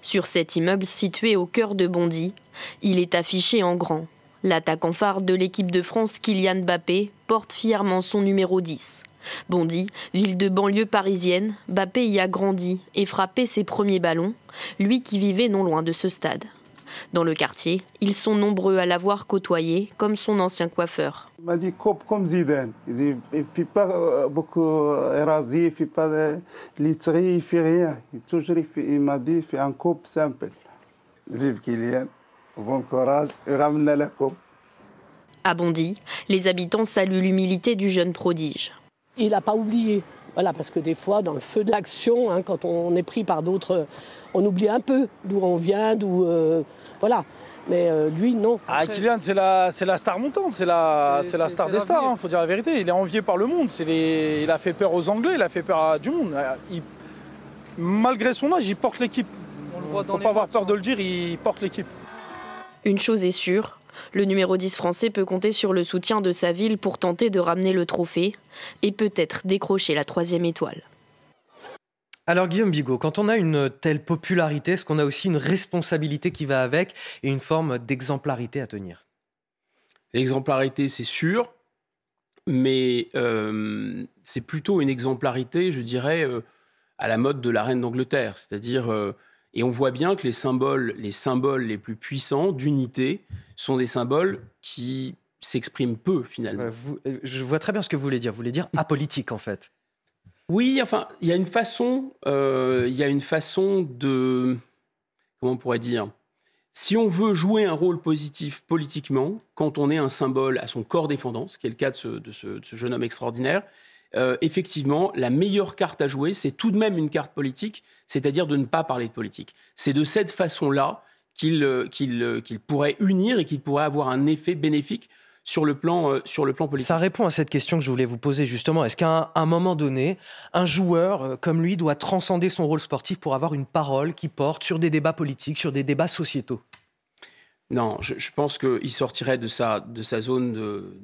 Sur cet immeuble situé au cœur de Bondy, il est affiché en grand. L'attaquant phare de l'équipe de France, Kylian Mbappé, porte fièrement son numéro 10. Bondy, ville de banlieue parisienne, Mbappé y a grandi et frappé ses premiers ballons, lui qui vivait non loin de ce stade. Dans le quartier, ils sont nombreux à l'avoir côtoyé, comme son ancien coiffeur. Il m'a dit coupe comme Zidane. Il ne fait pas euh, beaucoup érasé, il ne fait pas de literie, il ne fait rien. Il, toujours, il m'a dit fais un coupe simple. Vive Kylian, bon courage et ramène la coupe. À Bondy, les habitants saluent l'humilité du jeune prodige. Il n'a pas oublié. Voilà, parce que des fois, dans le feu de l'action, hein, quand on est pris par d'autres, on oublie un peu d'où on vient, d'où. Euh, voilà. Mais euh, lui, non. Ah, Kylian, c'est la, la star montante, c'est la, c'est, la star des stars, il hein, faut dire la vérité. Il est envié par le monde. C'est Il a fait peur aux Anglais, il a fait peur à du monde. Euh, malgré son âge, il porte l'équipe. On ne faut pas avoir peur de le dire, il porte l'équipe. Une chose est sûre, le numéro 10 français peut compter sur le soutien de sa ville pour tenter de ramener le trophée et peut-être décrocher la troisième étoile. Alors Guillaume Bigot, quand on a une telle popularité, est-ce qu'on a aussi une responsabilité qui va avec et une forme d'exemplarité à tenir? L'exemplarité, c'est sûr, mais euh, c'est plutôt une exemplarité, je dirais, euh, à la mode de la reine d'Angleterre, c'est-à-dire euh, et on voit bien que les symboles, les symboles les plus puissants d'unité sont des symboles qui s'expriment peu finalement. Euh, je vois très bien ce que vous voulez dire. Vous voulez dire apolitique en fait. Oui, enfin, il y a une façon, euh, il y a une façon de, comment on pourrait dire, si on veut jouer un rôle positif politiquement, quand on est un symbole à son corps défendant, ce qui est le cas de ce, de ce jeune homme extraordinaire, euh, effectivement, la meilleure carte à jouer, c'est tout de même une carte politique, c'est-à-dire de ne pas parler de politique. C'est de cette façon-là qu'il euh, euh, pourrait unir et qu'il pourrait avoir un effet bénéfique sur le plan, euh, sur le plan politique. Ça répond à cette question que je voulais vous poser justement. Est-ce qu'à un, un moment donné, un joueur euh, comme lui doit transcender son rôle sportif pour avoir une parole qui porte sur des débats politiques, sur des débats sociétaux? Non, je, je pense qu'il sortirait de sa, de sa zone de,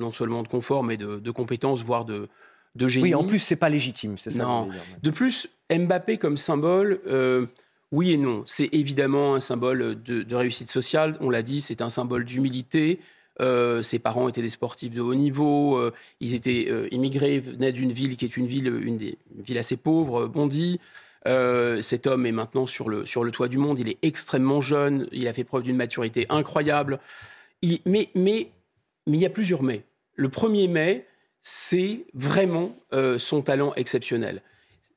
non seulement de confort, mais de, de compétence, voire de, de génie. Oui, en plus, c'est pas légitime, c'est ça. Non. De plus, Mbappé comme symbole, euh, oui et non. C'est évidemment un symbole de, de réussite sociale. On l'a dit, c'est un symbole d'humilité. Euh, ses parents étaient des sportifs de haut niveau. euh, ils étaient immigrés, venaient d'une ville qui est une ville, une, des, une ville assez pauvre, Bondy. Euh, cet homme est maintenant sur le, sur le toit du monde. Il est extrêmement jeune. Il a fait preuve d'une maturité incroyable. Il- mais, mais, mais il y a plusieurs mais. Le premier mais, c'est vraiment euh, son talent exceptionnel.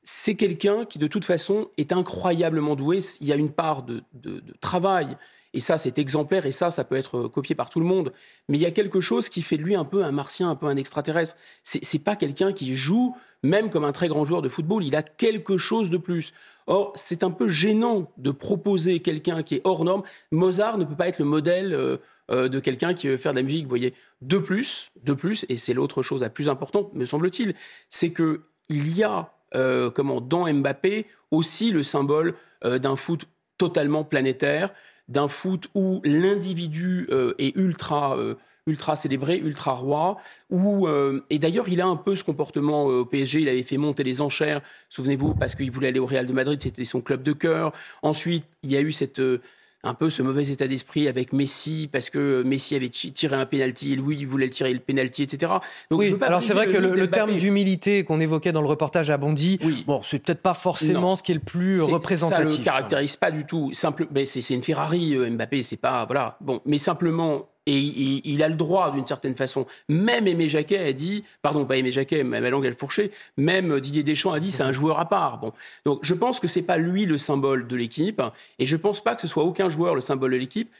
C'est quelqu'un qui, de toute façon, est incroyablement doué. Il y a une part de, de- travail, et ça, c'est exemplaire, et ça, ça peut être copié par tout le monde. Mais il y a quelque chose qui fait de lui un peu un martien, un peu un extraterrestre. C'est pas quelqu'un qui joue, même comme un très grand joueur de football, il a quelque chose de plus. Or, c'est un peu gênant de proposer quelqu'un qui est hors norme. Mozart ne peut pas être le modèle euh, euh, de quelqu'un qui veut faire de la musique, voyez. De plus, de plus, et c'est l'autre chose la plus importante, me semble-t-il, c'est que il y a, euh, comment, dans Mbappé aussi le symbole d'un foot totalement planétaire, d'un foot où l'individu est ultra, ultra célébré, ultra roi. Où, euh, et d'ailleurs, il a un peu ce comportement euh, au PSG. Il avait fait monter les enchères, souvenez-vous, parce qu'il voulait aller au Real de Madrid, c'était son club de cœur. Ensuite, il y a eu cette, euh, un peu ce mauvais état d'esprit avec Messi, parce que Messi avait ti- tiré un penalty, et lui, il voulait le tirer le penalty, etc. Donc, je Oui, veux pas alors c'est vrai que le, terme d'humilité qu'on évoquait dans le reportage à Bondy, bon, c'est peut-être pas forcément Non. ce qui est le plus représentatif. Ça le caractérise pas du tout. Simple, mais c'est une Ferrari, Mbappé, c'est pas voilà. Bon, mais simplement. Et il, a le droit, d'une certaine façon. Même Aimé Jacquet a dit, pardon, pas Aimé Jacquet, ma langue elle fourchée, même Didier Deschamps a dit c'est un joueur à part. Bon, donc je pense que c'est pas lui le symbole de l'équipe, et je pense pas que ce soit aucun joueur le symbole de l'équipe.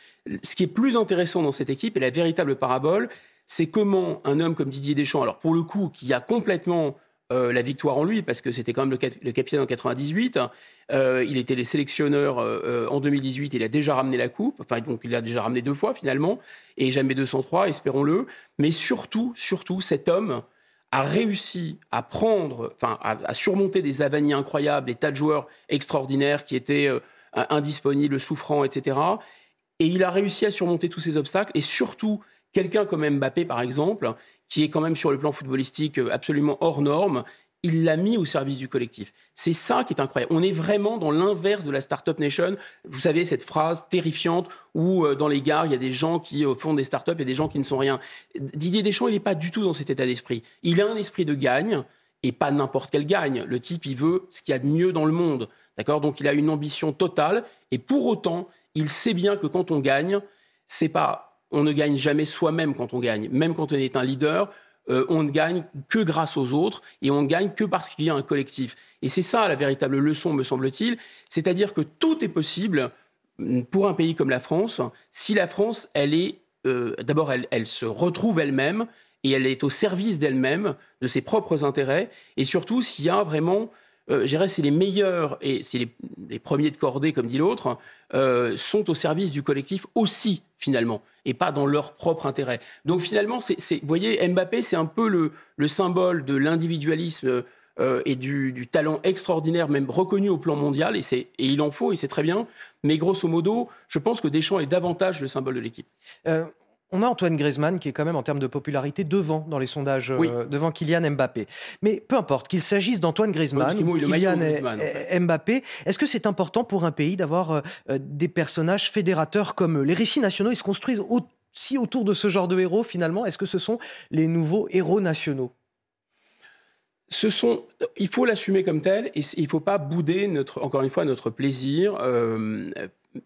Ce qui est plus intéressant dans cette équipe et la véritable parabole, c'est comment un homme comme Didier Deschamps, alors pour le coup, qui a complètement euh, la victoire en lui, parce que c'était quand même le, cap- le capitaine en 98. Euh, il était le sélectionneur euh, en 2018. Il a déjà ramené la coupe. Enfin, donc il l'a déjà ramené deux fois finalement, et jamais 203, espérons-le. Mais surtout, surtout, cet homme a réussi à prendre, enfin, à, à surmonter des avanies incroyables, des tas de joueurs extraordinaires qui étaient indisponibles, souffrants, etc. Et il a réussi à surmonter tous ces obstacles. Et surtout, quelqu'un comme Mbappé, par exemple, qui est quand même sur le plan footballistique euh, absolument hors norme, il l'a mis au service du collectif. C'est ça qui est incroyable. On est vraiment dans l'inverse de la Startup Nation. Vous savez, cette phrase terrifiante où euh, dans les gares, il y a des gens qui euh, font des startups et des gens qui ne sont rien. Didier Deschamps, il n'est pas du tout dans cet état d'esprit. Il a un esprit de gagne et pas n'importe quel gagne. Le type, il veut ce qu'il y a de mieux dans le monde. D'accord? Donc il a une ambition totale et pour autant, il sait bien que quand on gagne, c'est pas on ne gagne jamais soi-même quand on gagne. Même quand on est un leader, euh, on ne gagne que grâce aux autres et on ne gagne que parce qu'il y a un collectif. Et c'est ça la véritable leçon, me semble-t-il. C'est-à-dire que tout est possible mm, pour un pays comme la France si la France, elle est euh, d'abord, elle, elle se retrouve elle-même et elle est au service d'elle-même, de ses propres intérêts, et surtout s'il y a vraiment, euh, je dirais, c'est les meilleurs et c'est les, premiers de cordée, comme dit l'autre, euh, sont au service du collectif aussi finalement, et pas dans leur propre intérêt. Donc finalement, vous voyez, Mbappé, c'est un peu le, le symbole de l'individualisme euh, et du, talent extraordinaire, même reconnu au plan mondial, et, et il en faut, et c'est très bien. Mais grosso modo, je pense que Deschamps est davantage le symbole de l'équipe. On a Antoine Griezmann qui est quand même en termes de popularité devant dans les sondages, euh, devant Kylian Mbappé. Mais peu importe, qu'il s'agisse d'Antoine Griezmann, Kylian en et- Mbappé, est-ce que c'est important pour un pays d'avoir euh, euh, des personnages fédérateurs comme eux? Les récits nationaux, ils se construisent aussi autour de ce genre de héros finalement. Est-ce que ce sont les nouveaux héros nationaux? Ce sont, il faut l'assumer comme tel et il ne faut pas bouder notre, encore une fois notre plaisir. euh,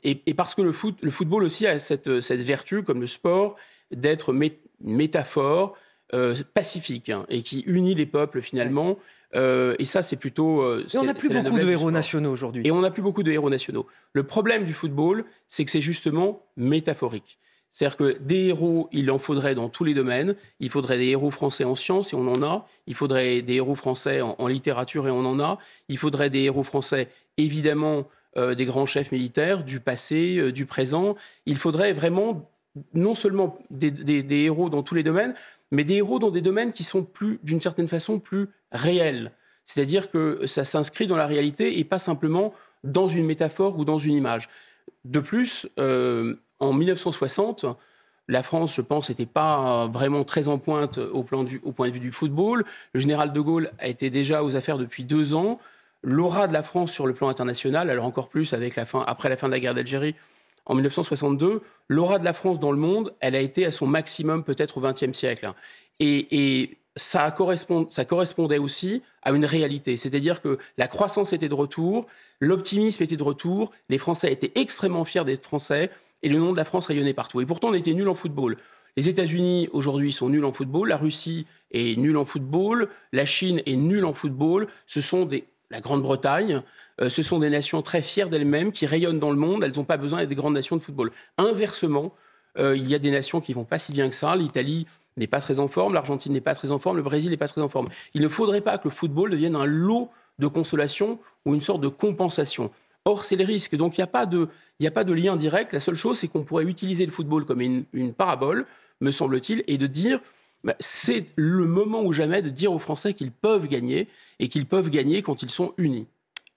et, et parce que le, foot, le football aussi a cette, cette vertu, comme le sport, d'être mé- métaphore euh, pacifique hein, et qui unit les peuples finalement. Euh, et ça, c'est plutôt. euh, Et on n'a plus beaucoup de héros nationaux aujourd'hui. Et on n'a plus beaucoup de héros nationaux. Le problème du football, c'est que c'est justement métaphorique. C'est-à-dire que des héros, il en faudrait dans tous les domaines. Il faudrait des héros français en sciences, et on en a. Il faudrait des héros français en, littérature, et on en a. Il faudrait des héros français, évidemment, euh, des grands chefs militaires, du passé, euh, du présent. Il faudrait vraiment, non seulement des, héros dans tous les domaines, mais des héros dans des domaines qui sont plus, d'une certaine façon, plus réels. C'est-à-dire que ça s'inscrit dans la réalité et pas simplement dans une métaphore ou dans une image. De plus, euh, en 1960, la France, je pense, n'était pas vraiment très en pointe au, point de vue du football. Le général de Gaulle a été déjà aux affaires depuis deux ans. L'aura de la France sur le plan international, alors encore plus avec la fin, après la fin de la guerre d'Algérie en 1962, l'aura de la France dans le monde, elle a été à son maximum peut-être au XXe siècle. Et, ça, ça correspondait aussi à une réalité. C'est-à-dire que la croissance était de retour, l'optimisme était de retour, les Français étaient extrêmement fiers d'être Français et le nom de la France rayonnait partout. Et pourtant, on était nuls en football. Les États-Unis, aujourd'hui, sont nuls en football. La Russie est nulle en football. La Chine est nulle en football. Ce sont des. La Grande-Bretagne, euh, ce sont des nations très fières d'elles-mêmes, qui rayonnent dans le monde. Elles n'ont pas besoin d'être des grandes nations de football. Inversement, euh, il y a des nations qui vont pas si bien que ça. L'Italie n'est pas très en forme, l'Argentine n'est pas très en forme, le Brésil n'est pas très en forme. Il ne faudrait pas que le football devienne un lot de consolation ou une sorte de compensation. Or, c'est le risque. Donc, il n'y a pas de lien direct. La seule chose, c'est qu'on pourrait utiliser le football comme une, parabole, me semble-t-il, et de dire bah, c'est le moment ou jamais de dire aux Français qu'ils peuvent gagner et qu'ils peuvent gagner quand ils sont unis.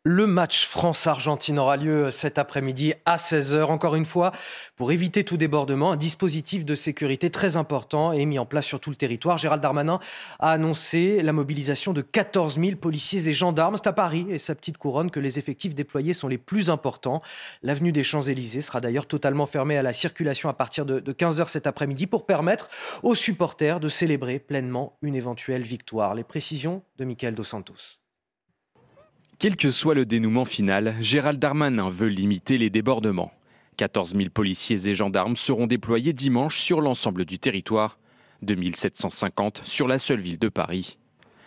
Le match France-Argentine aura lieu cet après-midi à 16h. Encore une fois, pour éviter tout débordement, un dispositif de sécurité très important est mis en place sur tout le territoire. Gérald Darmanin a annoncé la mobilisation de 14 000 policiers et gendarmes. C'est à Paris et sa petite couronne que les effectifs déployés sont les plus importants. L'avenue des Champs-Élysées sera d'ailleurs totalement fermée à la circulation à partir de 15h cet après-midi pour permettre aux supporters de célébrer pleinement une éventuelle victoire. Les précisions de Michael Dos Santos. Quel que soit le dénouement final, Gérald Darmanin veut limiter les débordements. 14 000 policiers et gendarmes seront déployés dimanche sur l'ensemble du territoire, 2750 sur la seule ville de Paris.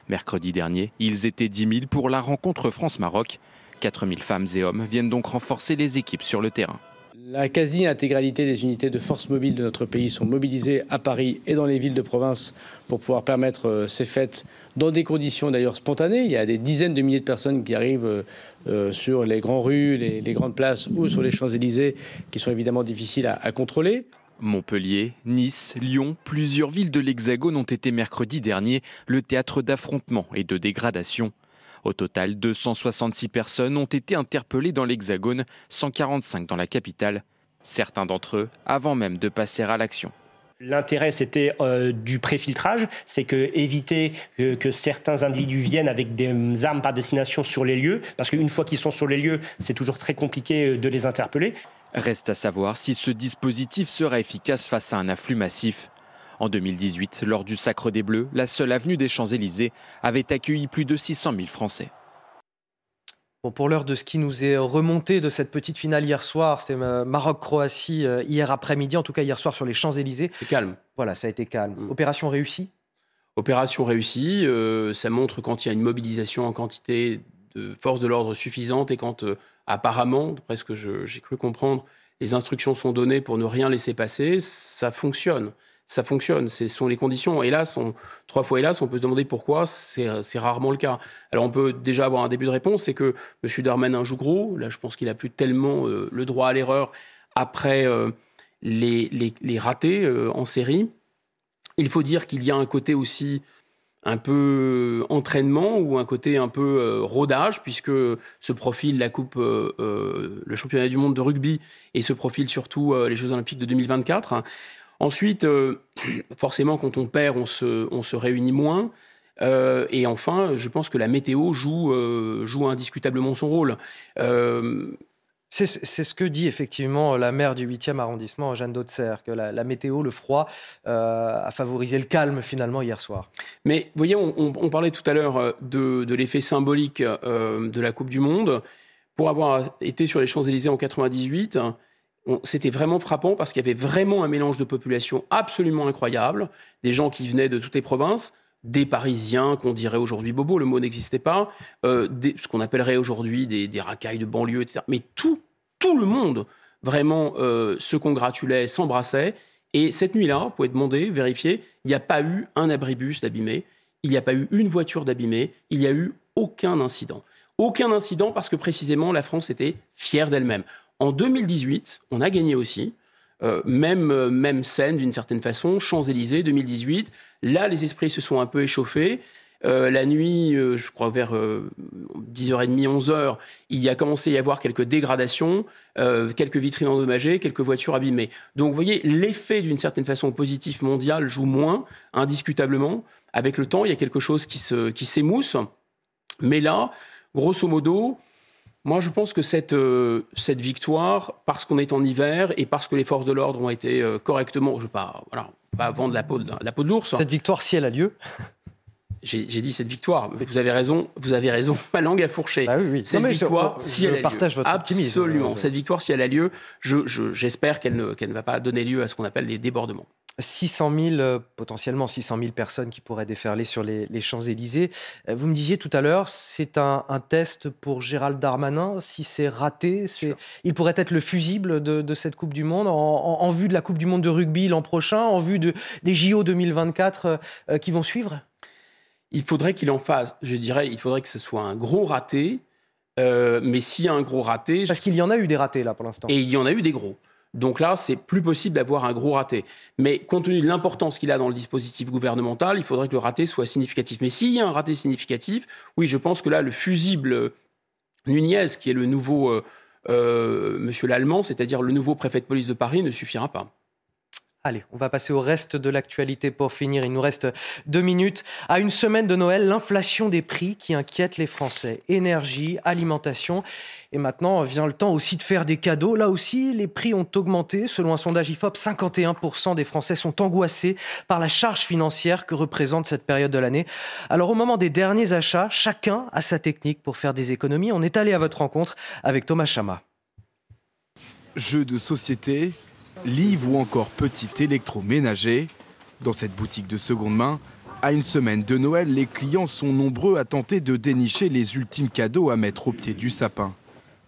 Mercredi dernier, ils étaient 10 000 pour la rencontre France-Maroc. 4 000 femmes et hommes viennent donc renforcer les équipes sur le terrain. La quasi-intégralité des unités de force mobile de notre pays sont mobilisées à Paris et dans les villes de province pour pouvoir permettre euh, ces fêtes dans des conditions d'ailleurs spontanées. Il y a des dizaines de milliers de personnes qui arrivent euh, euh, sur les grandes rues, les, grandes places ou sur les Champs-Élysées qui sont évidemment difficiles à, à contrôler. Montpellier, Nice, Lyon, plusieurs villes de l'Hexagone ont été mercredi dernier le théâtre d'affrontements et de dégradations. Au total, 266 personnes ont été interpellées dans l'Hexagone, 145 dans la capitale, certains d'entre eux avant même de passer à l'action. L'intérêt, c'était euh, du préfiltrage, c'est que éviter que, certains individus viennent avec des armes par destination sur les lieux, parce qu'une fois qu'ils sont sur les lieux, c'est toujours très compliqué euh, de les interpeller. Reste à savoir si ce dispositif sera efficace face à un afflux massif. En 2018, lors du Sacre des Bleus, la seule avenue des Champs-Élysées avait accueilli plus de 600 000 Français. Bon, pour l'heure de ce qui nous est remonté de cette petite finale hier soir, c'était euh, Maroc-Croatie euh, hier après-midi, en tout cas hier soir sur les Champs-Élysées. C'est calme. Voilà, ça a été calme. Mm. Opération réussie? Opération réussie, euh, ça montre quand il y a une mobilisation en quantité de forces de l'ordre suffisante et quand apparemment, d'après ce que j'ai cru comprendre, les instructions sont données pour ne rien laisser passer, ça fonctionne ça fonctionne. Ce sont les conditions. Hélas, trois fois hélas, on peut se demander pourquoi. C'est rarement le cas. Alors, on peut déjà avoir un début de réponse. C'est que M. Darmanin joue gros. Là, je pense qu'il a plus tellement euh, le droit à l'erreur après euh, les, les, ratés euh, en série. Il faut dire qu'il y a un côté aussi un peu entraînement ou un côté un peu rodage, puisque ce profil la Coupe, le championnat du monde de rugby et ce profil surtout les Jeux Olympiques de 2024. Ensuite, euh, forcément, quand on perd, on se, on se réunit moins. Euh, et enfin, je pense que la météo joue, euh, joue indiscutablement son rôle. C'est ce que dit effectivement la maire du 8e arrondissement, Jeanne Dautzer, que la, météo, le froid, a favorisé le calme finalement hier soir. Mais vous voyez, on, on parlait tout à l'heure de, de l'effet symbolique de la Coupe du Monde. Pour avoir été sur les Champs-Élysées en 98, c'était vraiment frappant parce qu'il y avait vraiment un mélange de population absolument incroyable, des gens qui venaient de toutes les provinces, des Parisiens qu'on dirait aujourd'hui bobo, le mot n'existait pas, euh, ce qu'on appellerait aujourd'hui des, racailles de banlieue, etc. Mais tout, tout le monde vraiment euh, se congratulait, s'embrassait, Et cette nuit-là, vous pouvez demander, vérifier, il n'y a pas eu un abribus d'abîmé, il n'y a pas eu une voiture d'abîmé, il n'y a eu aucun incident. Aucun incident parce que précisément la France était fière d'elle-même. En 2018, on a gagné aussi. Euh, même, euh, même scène d'une certaine façon, Champs-Élysées 2018. Là, les esprits se sont un peu échauffés. Euh, la nuit, je crois vers 10h30, 11h, il y a commencé à y avoir quelques dégradations, quelques vitrines endommagées, quelques voitures abîmées. Donc vous voyez, l'effet d'une certaine façon positif mondial joue moins, indiscutablement. Avec le temps, il y a quelque chose qui s'émousse. Qui Mais là, grosso modo, moi, je pense que cette, euh, cette victoire, parce qu'on est en hiver et parce que les forces de l'ordre ont été euh, correctement, je ne pas, voilà, pas vendre la peau de, la peau de l'ours. Cette victoire, si elle a lieu j'ai dit cette victoire, mais vous avez raison, vous avez raison, ma langue a fourché. Ah oui, oui. Cette victoire, je, si elle a partage lieu, votre absolument. Cette victoire, si elle a lieu, j'espère qu'elle ne, ne va pas donner lieu à ce qu'on appelle les débordements. 600 000, euh, potentiellement 600 000 personnes qui pourraient déferler sur les, Champs-Élysées. Euh, vous me disiez tout à l'heure, c'est un, test pour Gérald Darmanin. Si c'est raté, il pourrait être le fusible de, cette Coupe du Monde en, vue de la Coupe du Monde de rugby l'an prochain, en vue de, des JO 2024 euh, qui vont suivre? Il faudrait qu'il en fasse, je dirais, il faudrait que ce soit un gros raté. mais s'il y a un gros raté... Parce qu'il y en a eu des ratés là pour l'instant. Et il y en a eu des gros. Donc là, c'est plus possible d'avoir un gros raté. Mais compte tenu de l'importance qu'il a dans le dispositif gouvernemental, il faudrait que le raté soit significatif. Mais s'il y a un raté significatif, oui, je pense que là, le fusible Nunez, qui est le nouveau euh, euh, monsieur l'Allemand, c'est-à-dire le nouveau préfet de police de Paris, ne suffira pas. Allez, on va passer au reste de l'actualité pour finir. Il nous reste deux minutes. À une semaine de Noël, l'inflation des prix qui inquiète les Français. Énergie, alimentation. Et maintenant vient le temps aussi de faire des cadeaux. Là aussi, les prix ont augmenté. Selon un sondage IFOP, 51% des Français sont angoissés par la charge financière que représente cette période de l'année. Alors au moment des derniers achats, chacun a sa technique pour faire des économies. On est allé à votre rencontre avec Thomas Chama. Jeux de société, livres ou encore petit électroménager. Dans cette boutique de seconde main, à une semaine de Noël, les clients sont nombreux à tenter de dénicher les ultimes cadeaux à mettre au pied du sapin.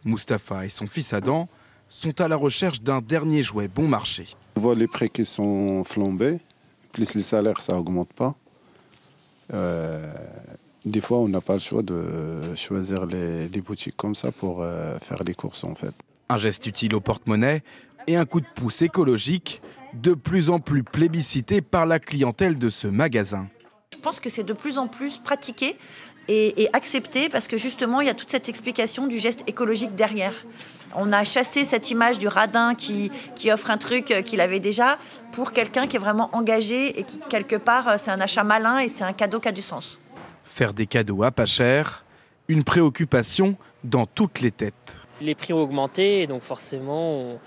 Mustapha et son fils Adam sont à la recherche d'un dernier jouet bon marché. On voit les prix qui sont flambés, plus les salaires, ça augmente pas. Euh, des fois, on n'a pas le choix de choisir les, boutiques comme ça pour euh, faire les courses en fait. Un geste utile au porte-monnaie, et un coup de pouce écologique de plus en plus plébiscité par la clientèle de ce magasin. Je pense que c'est de plus en plus pratiqué et, accepté parce que justement, il y a toute cette explication du geste écologique derrière. On a chassé cette image du radin qui, qui offre un truc qu'il avait déjà pour quelqu'un qui est vraiment engagé et qui, quelque part, c'est un achat malin et c'est un cadeau qui a du sens. Faire des cadeaux à pas cher, une préoccupation dans toutes les têtes. Les prix ont augmenté et donc forcément, on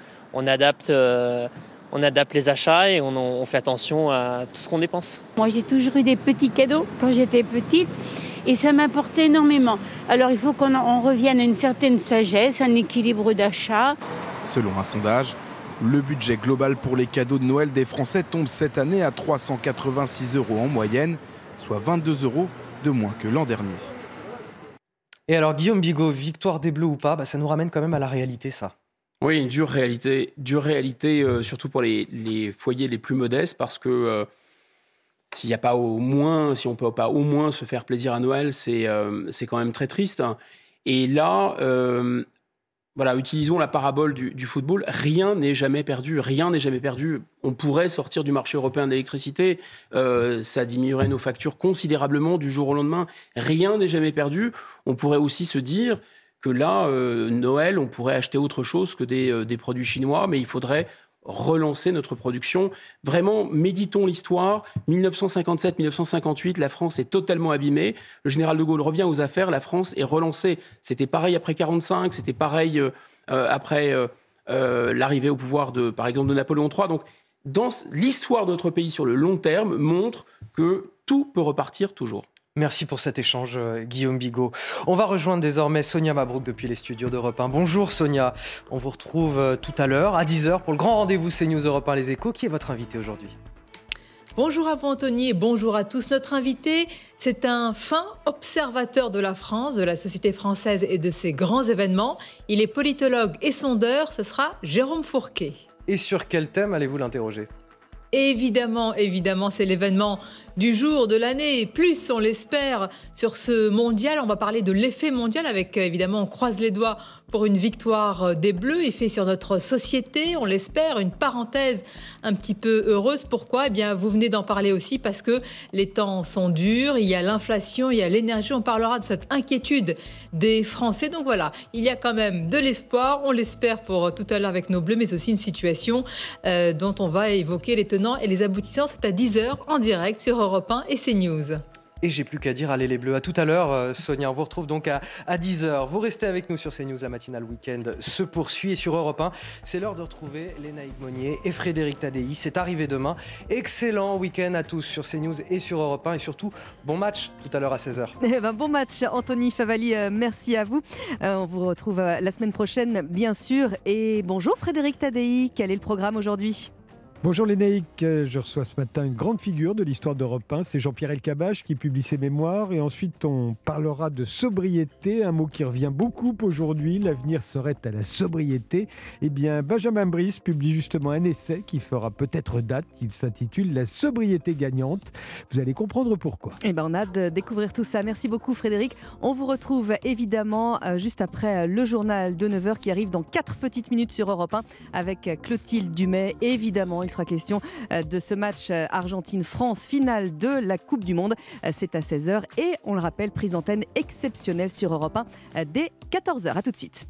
adapte, euh, on adapte les achats et on, fait attention à tout ce qu'on dépense. Moi, j'ai toujours eu des petits cadeaux quand j'étais petite et ça m'apporte énormément. Alors, il faut qu'on revienne à une certaine sagesse, un équilibre d'achat. Selon un sondage, le budget global pour les cadeaux de Noël des Français tombe cette année à 386 euros en moyenne, soit 22 euros de moins que l'an dernier. Et alors, Guillaume Bigot, victoire des Bleus ou pas, bah, ça nous ramène quand même à la réalité, ça. Oui, une dure réalité, dure réalité euh, surtout pour les, foyers les plus modestes, parce que euh, s'il n'y a pas au moins, si on peut pas au moins se faire plaisir à Noël, c'est euh, quand même très triste. Et là, voilà, utilisons la parabole du, football. Rien n'est jamais perdu. Rien n'est jamais perdu. On pourrait sortir du marché européen d'électricité. ça diminuerait nos factures considérablement du jour au lendemain. Rien n'est jamais perdu. On pourrait aussi se dire que là, euh, Noël, on pourrait acheter autre chose que euh, des, produits chinois, mais il faudrait relancer notre production. Vraiment, méditons l'histoire. 1957-1958, la France est totalement abîmée. Le général de Gaulle revient aux affaires, la France est relancée. C'était pareil après 45, c'était pareil euh, après l'arrivée au pouvoir de, par exemple, de Napoléon III. Donc, l'histoire de notre pays sur le long terme montre que tout peut repartir toujours. Merci pour cet échange, euh, Guillaume Bigot. On va rejoindre désormais Sonia Mabrouk depuis les studios d'Europe 1. Bonjour Sonia, on vous retrouve euh, tout à l'heure à 10h pour le grand rendez-vous CNews Europe 1 Les Échos. Qui est votre invité aujourd'hui? Bonjour à vous Anthony et bonjour à tous. Notre invité, c'est un fin observateur de la France, de la société française et de ses grands événements. Il est politologue et sondeur, ce sera Jérôme Fourquet. Et sur quel thème allez-vous l'interroger? Évidemment, évidemment, c'est l'événement du jour, de l'année, plus on l'espère sur ce mondial. On va parler de l'effet mondial avec évidemment on croise les doigts pour une victoire des Bleus, effet sur notre société, on l'espère, une parenthèse un petit peu heureuse. Pourquoi? Eh bien, vous venez d'en parler aussi parce que les temps sont durs, il y a l'inflation, il y a l'énergie. On parlera de cette inquiétude des Français. Donc voilà, il y a quand même de l'espoir, on l'espère pour tout à l'heure avec nos Bleus, mais aussi une situation euh, dont on va évoquer les tenants et les aboutissants. C'est à 10h en direct sur Europe 1 et CNews. Et j'ai plus qu'à dire, allez les bleus, à tout à l'heure, euh, Sonia. On vous retrouve donc à, 10h. Vous restez avec nous sur CNews, la matinale week-end se poursuit. Et sur Europe 1, c'est l'heure de retrouver Lénaïque Monnier et Frédéric Tadei. C'est arrivé demain. Excellent week-end à tous sur CNews et sur Europe 1. Et surtout, bon match tout à l'heure à 16h. Eh ben, bon match, Anthony Favali. Euh, merci à vous. Euh, on vous retrouve la semaine prochaine, bien sûr. Et bonjour Frédéric Tadei. Quel est le programme aujourd'hui? Bonjour Lénaïque, je reçois ce matin une grande figure de l'histoire d'Europe 1, c'est Jean-Pierre Elkabach qui publie ses mémoires et ensuite on parlera de sobriété, un mot qui revient beaucoup aujourd'hui, l'avenir serait à la sobriété. Eh bien Benjamin Brice publie justement un essai qui fera peut-être date, il s'intitule La sobriété gagnante. Vous allez comprendre pourquoi. Eh bien on a de découvrir tout ça. Merci beaucoup Frédéric. On vous retrouve évidemment euh, juste après euh, le journal de 9h qui arrive dans 4 petites minutes sur Europe 1 avec Clotilde Dumais évidemment il sera question euh, de ce match euh, Argentine-France, finale de la Coupe du Monde. Euh, c'est à 16h et on le rappelle, prise d'antenne exceptionnelle sur Europe 1 dès 14h. A tout de suite.